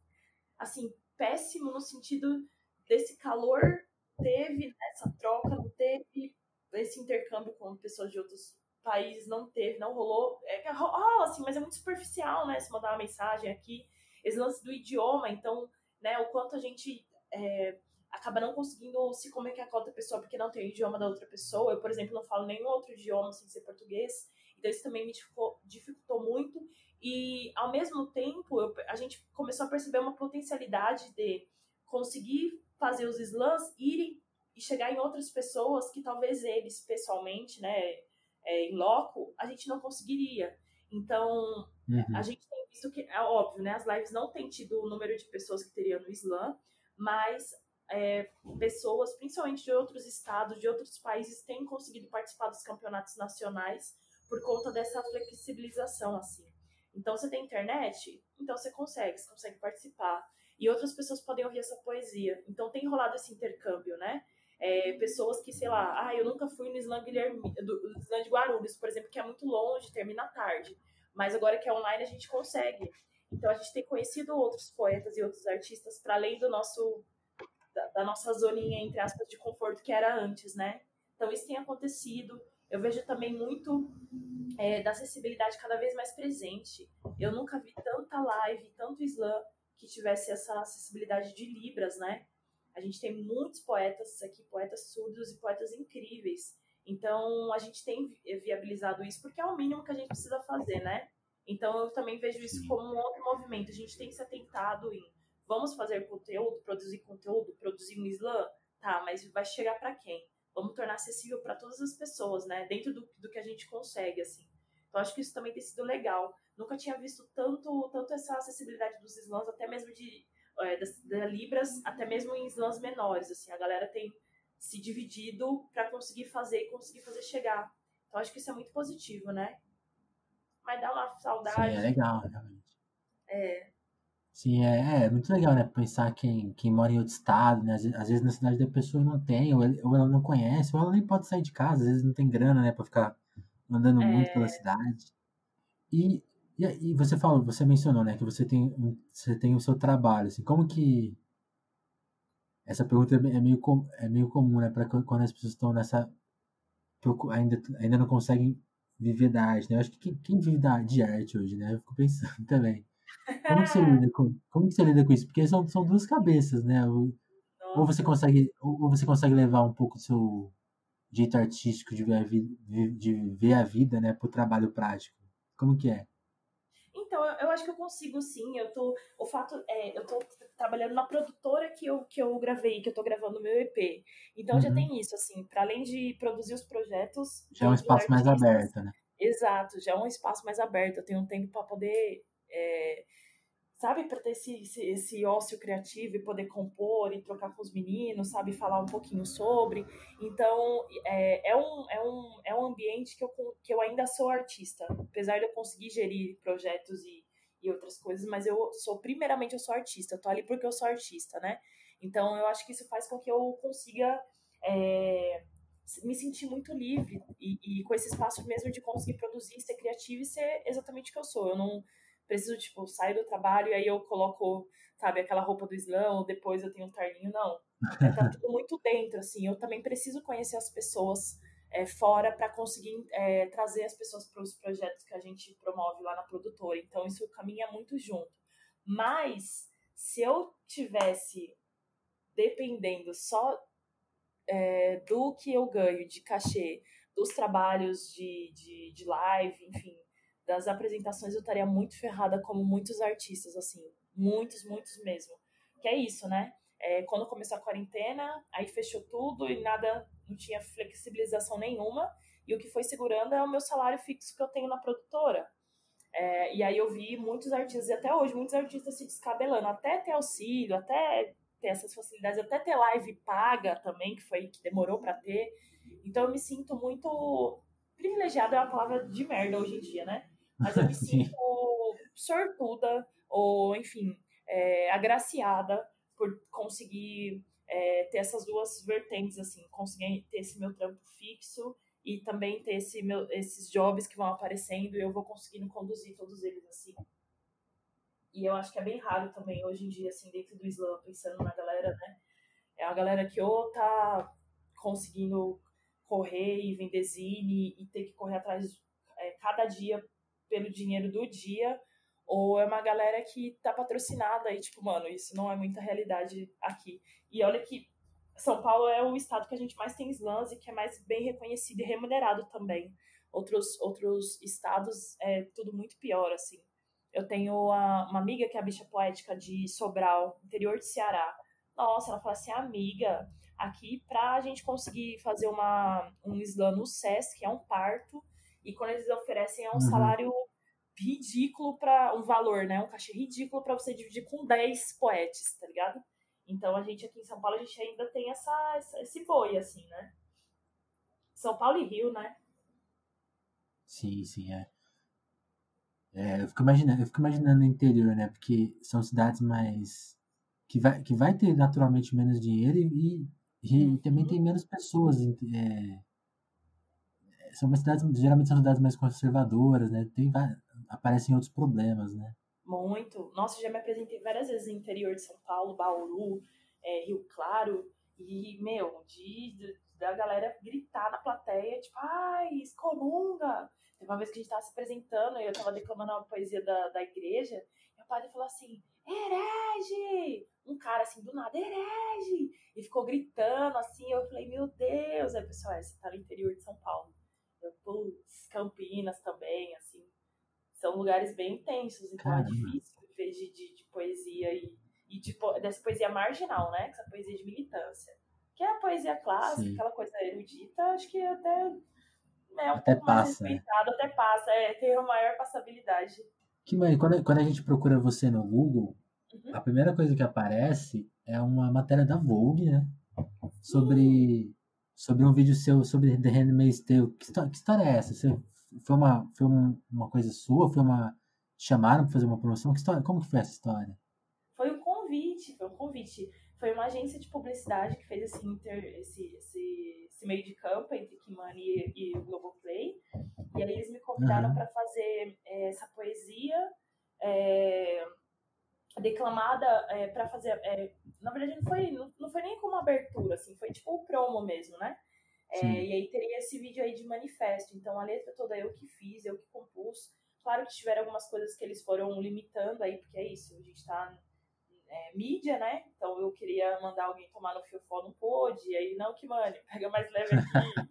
assim, péssimo no sentido desse calor teve essa troca, não teve esse intercâmbio com pessoas de outros países, não teve, não rolou. É, rola assim, mas é muito superficial, né? Se mandar uma mensagem aqui, esse lance do idioma, então, né, o quanto a gente é, acaba não conseguindo se comunicar com a outra pessoa porque não tem o idioma da outra pessoa. Eu, por exemplo, não falo nenhum outro idioma sem ser português, então isso também me dificultou, dificultou muito. E, ao mesmo tempo, eu, a gente começou a perceber uma potencialidade de conseguir fazer os slams irem e chegar em outras pessoas que talvez eles, pessoalmente, né, é, em loco, a gente não conseguiria. Então, uhum. a gente tem visto que, é óbvio, né, as lives não têm tido o número de pessoas que teriam no Islã, mas é, pessoas, principalmente de outros estados, de outros países, têm conseguido participar dos campeonatos nacionais por conta dessa flexibilização, assim. Então, você tem internet, então você consegue, você consegue participar. E outras pessoas podem ouvir essa poesia. Então, tem rolado esse intercâmbio, né? É, pessoas que, sei lá, ah, eu nunca fui no Slam, Guilherme, do, Slam de Guarulhos, por exemplo, que é muito longe, termina tarde. Mas agora que é online, a gente consegue. Então, a gente tem conhecido outros poetas e outros artistas para além do nosso da, da, nossa zoninha, entre aspas, de conforto que era antes, né? Então, isso tem acontecido. Eu vejo também muito é, da acessibilidade cada vez mais presente. Eu nunca vi tanta live, tanto slam que tivesse essa acessibilidade de Libras, né? A gente tem muitos poetas aqui, poetas surdos e poetas incríveis. Então, a gente tem viabilizado isso porque é o mínimo que a gente precisa fazer, né? Então, eu também vejo isso como um outro movimento. A gente tem que se atentado em vamos fazer conteúdo, produzir conteúdo, produzir um slam, tá, mas vai chegar para quem? Vamos tornar acessível para todas as pessoas, né? Dentro do, do que a gente consegue, assim. Então, acho que isso também tem sido legal. Nunca tinha visto tanto, tanto essa acessibilidade dos slams, até mesmo de é, das, das Libras, até mesmo em slams menores, assim. A galera tem se dividido para conseguir fazer e conseguir fazer chegar. Então, acho que isso é muito positivo, né? Mas dá uma saudade. Sim, é legal, realmente. É, Sim, é, é muito legal, né? Pensar quem, quem mora em outro estado, né? Às, vezes- às vezes na cidade da pessoa não tem, ou, ele- ou ela não conhece, ou ela nem pode sair de casa, às vezes não tem grana, né? Pra ficar andando muito pela é. cidade. E, e, e você falou, você mencionou, né? Que você tem, você tem o seu trabalho, assim, como que... Essa pergunta é é meio, é meio comum, né? Pra quando as pessoas estão nessa... Ainda, ainda não conseguem viver da arte, né? Eu acho que quem, vive da, de arte hoje, né? Eu fico pensando também. Como que você lida com, como que você lida com isso? Porque são, são duas cabeças, né? Ou, ou você consegue, ou você consegue levar um pouco do seu jeito artístico de ver a vida, de ver a vida, né, pro trabalho prático. Como que é? Então, eu, eu acho que eu consigo sim. Eu tô, o fato é, eu tô trabalhando na produtora que eu, que eu gravei, que eu tô gravando meu EP. Então uhum. já tem isso, assim, para além de produzir os projetos. Já é um espaço mais aberto, né? Exato, já é um espaço mais aberto. Eu tenho um tempo para poder é, sabe, para ter esse, esse, esse, ócio criativo e poder compor e trocar com os meninos, sabe, falar um pouquinho sobre. Então, é, é, um, é, um, é um ambiente que eu, que eu ainda sou artista, apesar de eu conseguir gerir projetos e, e outras coisas, mas eu sou, primeiramente, eu sou artista, eu tô ali porque eu sou artista, né? Então, eu acho que isso faz com que eu consiga. É, me sentir muito livre e, e, com esse espaço mesmo de conseguir produzir, ser criativo e ser exatamente o que eu sou. Eu não, preciso, tipo, sair do trabalho e aí eu coloco, sabe, aquela roupa do slam, ou depois eu tenho um terninho, não. É, tá tudo muito dentro, assim. Eu também preciso conhecer as pessoas é, fora para conseguir é, trazer as pessoas para os projetos que a gente promove lá na produtora. Então, isso caminha muito junto. Mas, se eu tivesse dependendo só é, do que eu ganho de cachê, dos trabalhos de, de, de live, enfim, das apresentações eu estaria muito ferrada como muitos artistas, assim, muitos, muitos mesmo. Que é isso, né? É, quando começou a quarentena, aí fechou tudo e nada, não tinha flexibilização nenhuma. E o que foi segurando é o meu salário fixo que eu tenho na produtora. É, e aí eu vi muitos artistas, e até hoje, muitos artistas se descabelando, até ter auxílio, até ter essas facilidades, até ter live paga também, que foi que demorou para ter. Então eu me sinto muito privilegiada é uma palavra de merda hoje em dia, né? Mas eu me sinto sortuda ou, enfim, é, agraciada por conseguir é, ter essas duas vertentes, assim, conseguir ter esse meu trampo fixo e também ter esse meu, esses jobs que vão aparecendo e eu vou conseguindo conduzir todos eles, assim. E eu acho que é bem raro também, hoje em dia, assim, dentro do Islã, pensando na galera, né? É a galera que ou tá conseguindo correr e vender zine e ter que correr atrás é, cada dia pelo dinheiro do dia, ou é uma galera que tá patrocinada e, tipo, mano, isso não é muita realidade aqui. E olha que São Paulo é o estado que a gente mais tem slams e que é mais bem reconhecido e remunerado também. Outros, outros estados é tudo muito pior, assim. Eu tenho a, uma amiga que é a bicha poética de Sobral, interior de Ceará. Nossa, ela falou assim, amiga, aqui para a gente conseguir fazer uma, um slam no SESC, que é um parto, e quando eles oferecem é um uhum. salário ridículo para um valor, né? Um cachê ridículo para você dividir com 10 poetes, tá ligado? Então a gente aqui em São Paulo a gente ainda tem essa, essa esse boi assim, né? São Paulo e Rio, né? Sim, sim, é. é eu, fico imaginando, eu fico imaginando o interior, né? Porque são cidades mais. que vai, que vai ter naturalmente menos dinheiro e, e, uhum. também tem menos pessoas. É, são cidades, geralmente são cidades mais conservadoras, né? Tem, aparecem outros problemas, né? Muito. Nossa, já me apresentei várias vezes no interior de São Paulo, Bauru, é, Rio Claro, e, meu, de, de, da galera gritar na plateia, tipo, ai, excomunga! Teve uma vez que a gente tava se apresentando e eu tava declamando uma poesia da, da igreja, e o padre falou assim, herege! Um cara assim, do nada, herege! E ficou gritando assim, eu falei, meu Deus! Aí, pessoal, é, você tá no interior de São Paulo. Putz, Campinas também, assim. São lugares bem intensos, então é Caramba. é difícil viver de, de, de poesia e, e de, dessa poesia marginal, né? Essa poesia de militância. Que é a poesia clássica, Sim. aquela coisa erudita, acho que até é um até pouco passa, mais né? respeitado, né? até passa, é, tem uma maior passabilidade. Que mãe, quando, quando a gente procura você no Google, uhum. a primeira coisa que aparece é uma matéria da Vogue, né? Sobre uhum sobre um vídeo seu sobre The Handmaid's Tale. Que, história, que história é essa? Você, foi uma, foi uma coisa sua? Foi uma chamaram para fazer uma promoção? Que história? Como que foi essa história? Foi um convite, foi um convite. Foi uma agência de publicidade que fez esse, inter, esse, esse, esse meio de campo entre Kimani e, e o Globoplay. E aí eles me convidaram uhum. para fazer é, essa poesia. É, declamada é, para fazer. É, na verdade, não foi, não, não, foi nem como abertura, assim, foi tipo o promo mesmo, né? É, e aí teria esse vídeo aí de manifesto. Então a letra toda eu que fiz, eu que compus. Claro que tiveram algumas coisas que eles foram limitando aí, porque é isso, a gente tá é, mídia, né? Então eu queria mandar alguém tomar no fiofó, não pôde, e aí, não, que mano, pega mais leve aqui.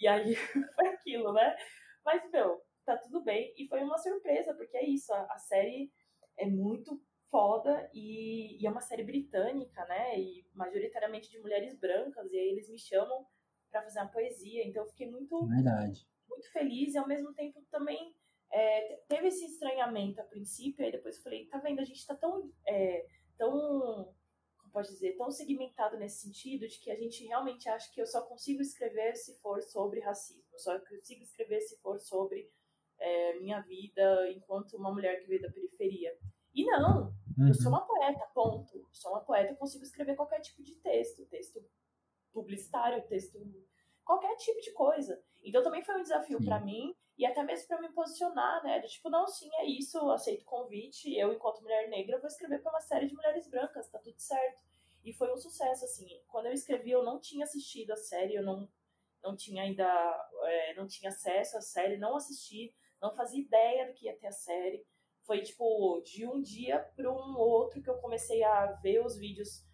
e aí foi aquilo, né? Mas, meu, tá tudo bem. E foi uma surpresa, porque é isso, a, a série é muito foda e, e, é uma série britânica, né? E majoritariamente de mulheres brancas, e aí eles me chamam para fazer uma poesia, então eu fiquei muito, Verdade. muito feliz e ao mesmo tempo também é, teve esse estranhamento a princípio, e depois eu falei, tá vendo, a gente tá tão, é, tão, como pode dizer, tão segmentado nesse sentido de que a gente realmente acha que eu só consigo escrever se for sobre racismo, só consigo escrever se for sobre é, minha vida enquanto uma mulher que veio da periferia. E não, uhum. eu sou uhum. uma poeta, ponto. Sou uma poeta, eu consigo escrever qualquer tipo de texto, texto publicitário, texto qualquer tipo de coisa. Então também foi um desafio para mim e até mesmo para me posicionar, né? De, tipo, não, sim, é isso, eu aceito o convite, eu enquanto mulher negra vou escrever para uma série de mulheres brancas, tá tudo certo. E foi um sucesso assim. Quando eu escrevi, eu não tinha assistido a série, eu não não tinha ainda é, não tinha acesso à série, não assisti, não fazia ideia do que ia ter a série. Foi tipo de um dia para um outro que eu comecei a ver os vídeos,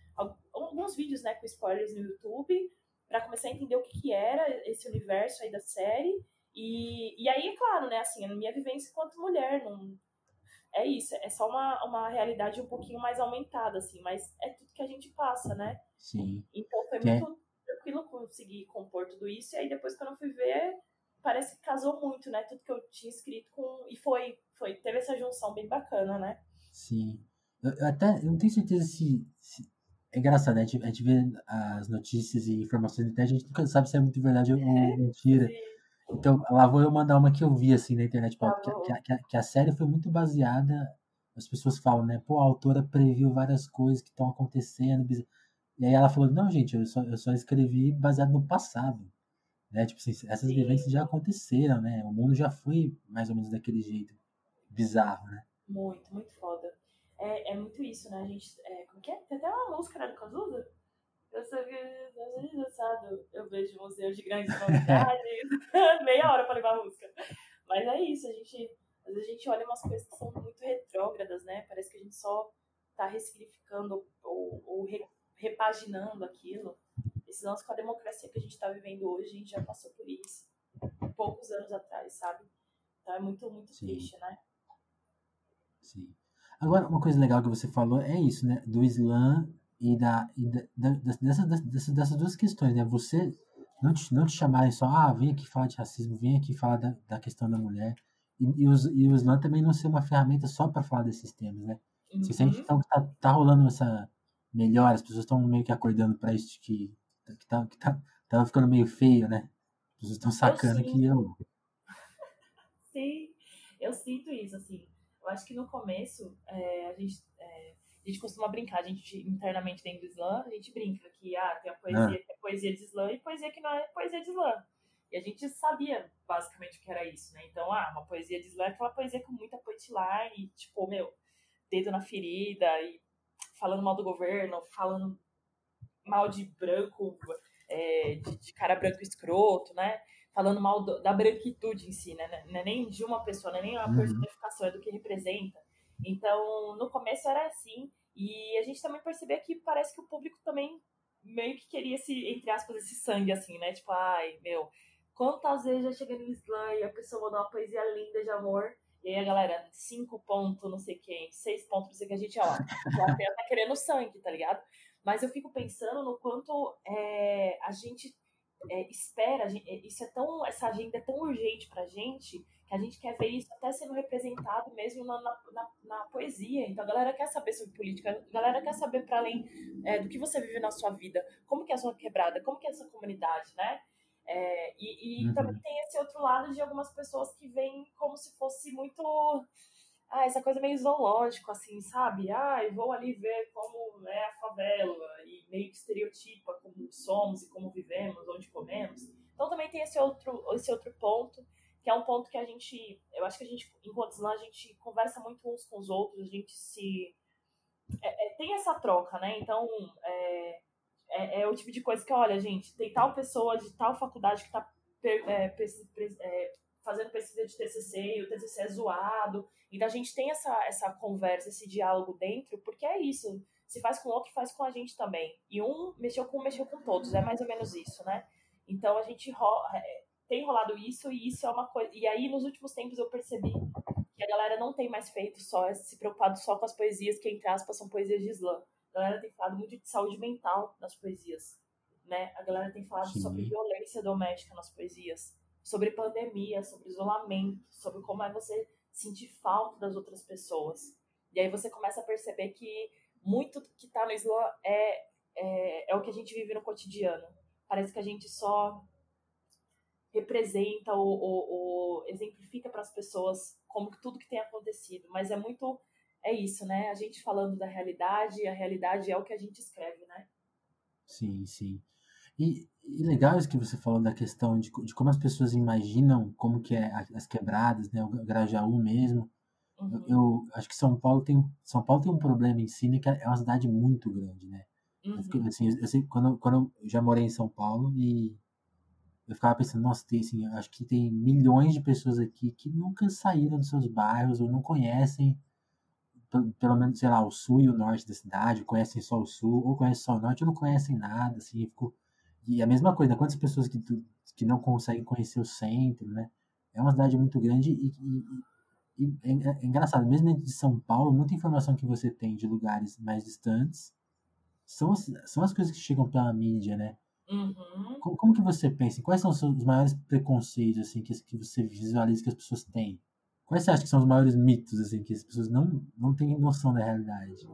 alguns vídeos, né, com spoilers no YouTube, para começar a entender o que, que era esse universo aí da série. E, e aí, é claro, né, assim, a minha vivência enquanto mulher, não, é isso, é só uma, uma realidade um pouquinho mais aumentada, assim, mas é tudo que a gente passa, né? Sim. Então foi que muito é... tranquilo conseguir compor tudo isso, e aí depois quando eu fui ver, parece que casou muito, né? Tudo que eu tinha escrito com. E foi, foi, teve essa junção bem bacana, né? Sim. Eu, eu até eu não tenho certeza se, se. É engraçado, né? A gente, a gente vê as notícias e informações internet, a gente nunca sabe se é muito verdade ou é, mentira. Sim. Então, lá vou eu mandar uma que eu vi assim na internet, tá que, que, a, que, a série foi muito baseada. As pessoas falam, né? Pô, a autora previu várias coisas que estão acontecendo. E aí ela falou, não, gente, eu só, eu só escrevi baseado no passado. Né? Tipo assim, essas vivências já aconteceram, né? O mundo já foi mais ou menos daquele jeito bizarro, né? Muito, muito foda. É, é muito isso, né? A gente. É, como que é? Tem até uma música né, do Cazuza. Eu sou engraçado. Eu vejo museus de grandes novidades. Meia hora pra levar a música. Mas é isso, a gente. Às vezes a gente olha umas coisas que são muito retrógradas, né? Parece que a gente só tá ressignificando ou, ou repaginando aquilo esse lance com a democracia que a gente está vivendo hoje, a gente já passou por isso poucos anos atrás, sabe? Então é muito, muito Sim. triste, né? Sim. Agora, uma coisa legal que você falou é isso, né? Do slam e, da, e da, da, dessas, dessas, dessas duas questões, né? Você não te, não te chamarem só, ah, vem aqui falar de racismo, vem aqui falar da, da questão da mulher. E, e, os, e o Islã também não ser uma ferramenta só para falar desses temas, né? Uhum. Você sente então, que tá, tá rolando essa melhora, as pessoas estão meio que acordando para isso que, que, tá, que tá, tava ficando meio feio, né? As pessoas estão sacando eu que eu. Sim, eu sinto isso, assim. Eu acho que no começo é, a gente a gente costuma brincar, a gente internamente dentro do Islã, a gente brinca que ah, tem a poesia ah. que é poesia de Islã e poesia que não é poesia de Islã. E a gente sabia basicamente o que era isso, né? Então, ah, uma poesia de Islã é aquela poesia com muita punchline, tipo, meu, dedo na ferida e falando mal do governo, falando mal de branco, é, de, de, cara branco escroto, né? Falando mal do, da branquitude em si, né? Não é nem de uma pessoa, não é nem uma uhum. personificação, é do que representa. Então, no começo era assim, e a gente também percebia que parece que o público também meio que queria esse, entre aspas, esse sangue, assim, né? Tipo, ai, meu, quantas vezes já cheguei no slam e a pessoa mandou uma poesia linda de amor, e aí a galera, cinco pontos, não sei quem, seis pontos, não sei que a gente, ó, já tá querendo sangue, tá ligado? Mas eu fico pensando no quanto é, a gente é, espera, isso é tão, essa agenda é tão urgente pra gente, que a gente quer ver isso até sendo representado mesmo na, na, na, poesia. Então a galera quer saber sobre política, a galera quer saber para além é, do que você vive na sua vida, como que é a sua quebrada, como que é a sua comunidade, né? É, e, e uhum. também tem esse outro lado de algumas pessoas que veem como se fosse muito ah, essa coisa meio zoológico, assim, sabe? Ah, eu vou ali ver como é a favela e meio que estereotipa como somos e como vivemos, onde comemos. Então também tem esse outro, esse outro ponto que é um ponto que a gente, eu acho que a gente, enquanto Islã, a gente conversa muito uns com os outros, a gente se. É, é, tem essa troca, né? Então, é, é, é, o tipo de coisa que, olha, gente, tem tal pessoa de tal faculdade que está é, é, fazendo pesquisa de TCC e o TCC é zoado. Então, a gente tem essa, essa conversa, esse diálogo dentro, porque é isso. Se faz com o outro, faz com a gente também. E um mexeu com um, mexeu com todos. É mais ou menos isso, né? Então, a gente tem rolado isso e isso é uma coisa. E aí, nos últimos tempos, eu percebi que a galera não tem mais feito só, se preocupado só com as poesias que, entre aspas, são poesias de Islã. A galera tem falado muito de saúde mental nas poesias. Né? A galera tem falado Sim. sobre violência doméstica nas poesias, sobre pandemia, sobre isolamento, sobre como é você sentir falta das outras pessoas. E aí você começa a perceber que muito que está no Islã é, é, é o que a gente vive no cotidiano. Parece que a gente só representa ou, ou, ou exemplifica para as pessoas como que tudo que tem acontecido, mas é muito é isso, né? A gente falando da realidade, a realidade é o que a gente escreve, né? Sim, sim. E, e legal isso que você falou da questão de, de como as pessoas imaginam como que é as quebradas, né? O Grajaú mesmo. Uhum. Eu, eu, acho que São Paulo tem São Paulo tem um problema em si, né? Que é uma cidade muito grande, né? Uhum. Eu, assim, eu, sei, quando, quando eu já morei em São Paulo e eu ficava pensando, nossa, tem, assim, acho que tem milhões de pessoas aqui que nunca saíram dos seus bairros ou não conhecem, pelo menos, sei lá, o sul e o norte da cidade, conhecem só o sul, ou conhecem só o norte, ou não conhecem nada, assim, ficou... E a mesma coisa, quantas pessoas que, que não conseguem conhecer o centro, né? É uma cidade muito grande e, e, e é, é, engraçado, mesmo dentro de São Paulo, muita informação que você tem de lugares mais distantes são as, são as coisas que chegam pela mídia, né? Uhum. Como, como, que você pensa? Quais são os maiores preconceitos assim que, que você visualiza que as pessoas têm? Quais você acha que são os maiores mitos assim que as pessoas não, não têm noção da realidade?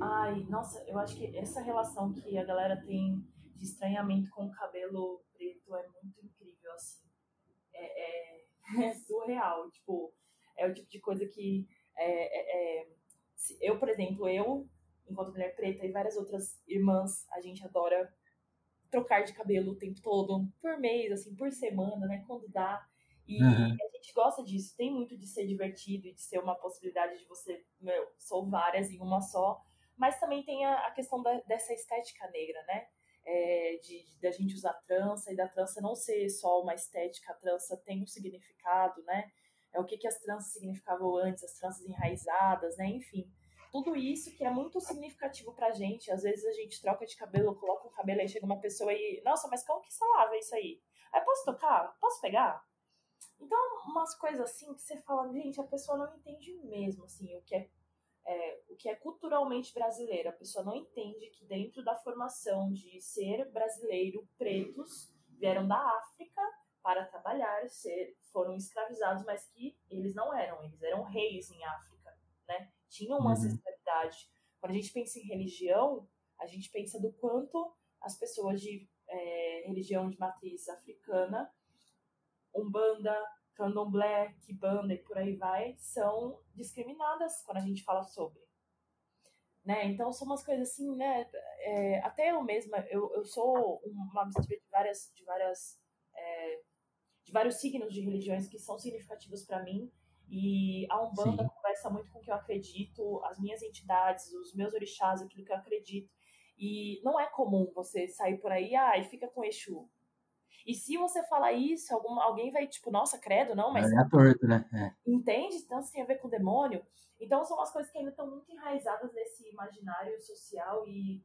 Ai, nossa, eu acho que essa relação que a galera tem de estranhamento com o cabelo preto é muito incrível, assim. É, é, é surreal, tipo, é o tipo de coisa que é, é, é eu, por exemplo, eu, enquanto mulher preta e várias outras irmãs, a gente adora trocar de cabelo o tempo todo, por mês, assim, por semana, né? Quando dá. E uhum. a gente gosta disso, tem muito de ser divertido e de ser uma possibilidade de você, meu, sou várias em uma só. Mas também tem a, a questão da, dessa estética negra, né? É, de, da gente usar trança e da trança não ser só uma estética, a trança tem um significado, né? É o que, que as tranças significavam antes, as tranças enraizadas, né? Enfim tudo isso que é muito significativo pra gente. Às vezes a gente troca de cabelo, coloca um cabelo, aí chega uma pessoa e, nossa, mas como que você lava isso aí? Aí posso tocar? Posso pegar? Então, umas coisas assim que você fala, gente, a pessoa não entende mesmo, assim, o que é, é o que é culturalmente brasileiro. A pessoa não entende que dentro da formação de ser brasileiro, pretos vieram da África para trabalhar, ser, foram escravizados, mas que eles não eram, eles eram reis em África, né? Tinham uma uhum. ancestralidade. Quando a gente pensa em religião, a gente pensa do quanto as pessoas de é, religião de matriz africana, umbanda, candomblé, kibanda e por aí vai, são discriminadas quando a gente fala sobre. Né? Então são umas coisas assim, né? É, até eu mesma, eu, eu sou uma mistura de várias, de várias, é, de vários signos de religiões que são significativos para mim. E a Umbanda Sim. conversa muito com o que eu acredito, as minhas entidades, os meus orixás, aquilo que eu acredito. E não é comum você sair por aí, ah, e fica com Exu. E se você falar isso, algum, alguém vai, tipo, nossa, credo, não, mas. É torto, né? É. Entende? Então, isso tem a ver com o demônio. Então, são umas coisas que ainda estão muito enraizadas nesse imaginário social e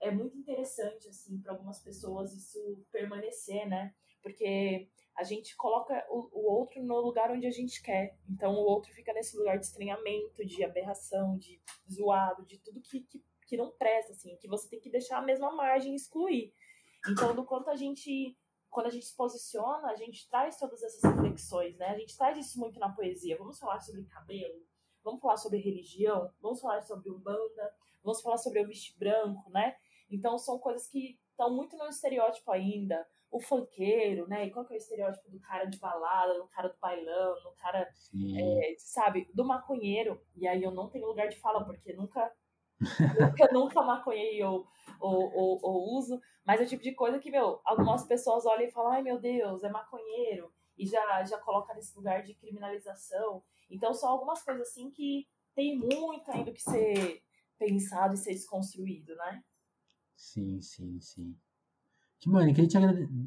é muito interessante, assim, para algumas pessoas isso permanecer, né? Porque a gente coloca o, o, outro no lugar onde a gente quer. Então, o outro fica nesse lugar de estranhamento, de aberração, de zoado, de tudo que, que, que não presta, assim, que você tem que deixar a mesma margem excluir. Então, do quanto a gente quando a gente se posiciona, a gente traz todas essas reflexões, né? A gente traz isso muito na poesia. Vamos falar sobre cabelo, vamos falar sobre religião, vamos falar sobre umbanda, vamos falar sobre o vestir branco, né? Então são coisas que estão muito no estereótipo ainda. O funkeiro, né? E qual que é o estereótipo do cara de balada, do cara do bailão, do cara, é, sabe, do maconheiro. E aí eu não tenho lugar de fala, porque nunca nunca, nunca maconhei ou, ou, ou, ou, uso, mas é o tipo de coisa que, meu, algumas pessoas olham e falam, ai meu Deus, é maconheiro, e já, já coloca nesse lugar de criminalização. Então são algumas coisas assim que tem muito ainda que ser pensado e ser desconstruído, né? Sim, sim, sim. Mano, eu queria te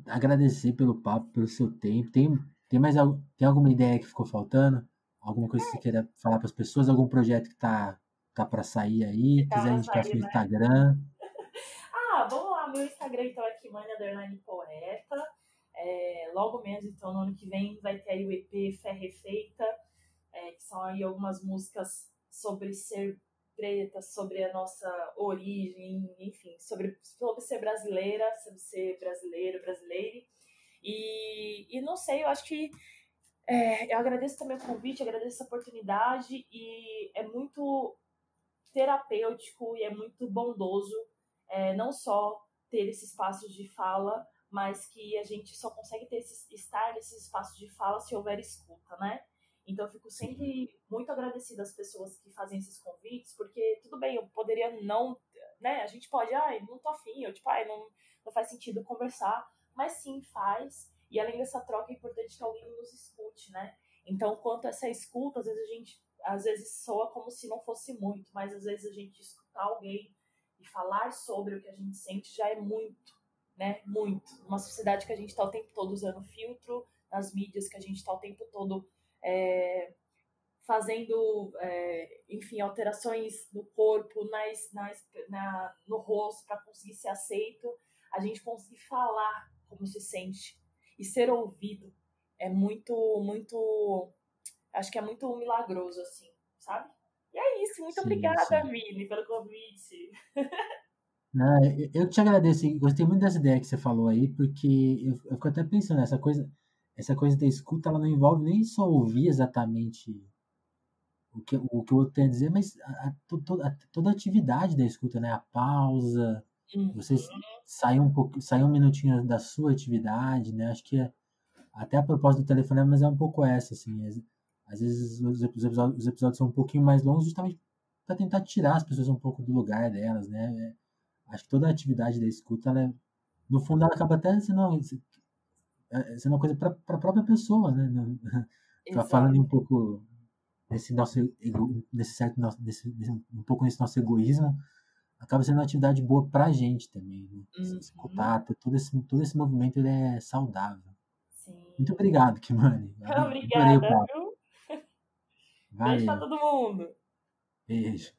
agradecer pelo papo, pelo seu tempo. Tem, tem mais tem alguma ideia que ficou faltando? Alguma coisa que você queira falar para as pessoas? Algum projeto que tá tá para sair aí, tá quiser indicar seu né? Instagram. ah, vamos lá, meu Instagram então é Kimani Poeta. É, logo menos, então, no ano que vem vai ter aí o EP Fé Refeita, é, que são aí algumas músicas sobre ser preta, sobre a nossa origem, enfim, sobre, sobre ser brasileira, sobre ser brasileiro, brasileiro. E, e não sei, eu acho que é, eu agradeço também o convite, agradeço a oportunidade e é muito terapêutico e é muito bondoso, é, não só ter esse espaço de fala, mas que a gente só consegue ter esse, estar nesse espaço de fala se houver escuta, né? Então eu fico sempre muito agradecida às pessoas que fazem esses convites, porque tudo bem, eu poderia não, né? A gente pode, ai, não tô afim, ou tipo, ai, não, não faz sentido conversar, mas sim faz. E além dessa troca, é importante que alguém nos escute, né? Então, quanto a essa escuta, às vezes a gente às vezes soa como se não fosse muito, mas às vezes a gente escutar alguém e falar sobre o que a gente sente já é muito, né? Muito. Uma sociedade que a gente está o tempo todo usando filtro, nas mídias que a gente está o tempo todo é, fazendo, é, enfim, alterações no corpo, nas, nas, na, no rosto para conseguir ser aceito, a gente conseguir falar como se sente e ser ouvido é muito, muito acho que é muito milagroso, assim, sabe? E é isso. Muito sim, obrigada, sim. Vini, pelo convite. Não, eu te agradeço. Gostei muito dessa ideia que você falou aí, porque eu, eu fico até pensando, essa coisa, essa coisa da escuta, ela não envolve nem só ouvir exatamente o que o, que o outro tem a dizer, mas a, a, a, toda a atividade da escuta, né? A pausa, uhum. você sair um pouco, sair um minutinho da sua atividade, né? Acho que é, até a proposta do telefonema, mas é um pouco essa, assim. É, às vezes os episódios, os episódios são um pouquinho mais longos justamente para tentar tirar as pessoas um pouco do lugar delas, né? É, acho que toda a atividade da escuta, ela é, no fundo, ela acaba até sendo, é, sendo uma coisa para a própria pessoa, né? Tá falando um pouco nesse nosso nesse certo nesse, um pouco nesse nosso egoísmo, acaba sendo uma atividade boa para a gente também. Né? Uhum. Escutar, todo esse todo esse movimento ele é saudável. Sim. Muito obrigado, Kimani. Obrigada, viu? Beijo pra todo mundo. Beijo.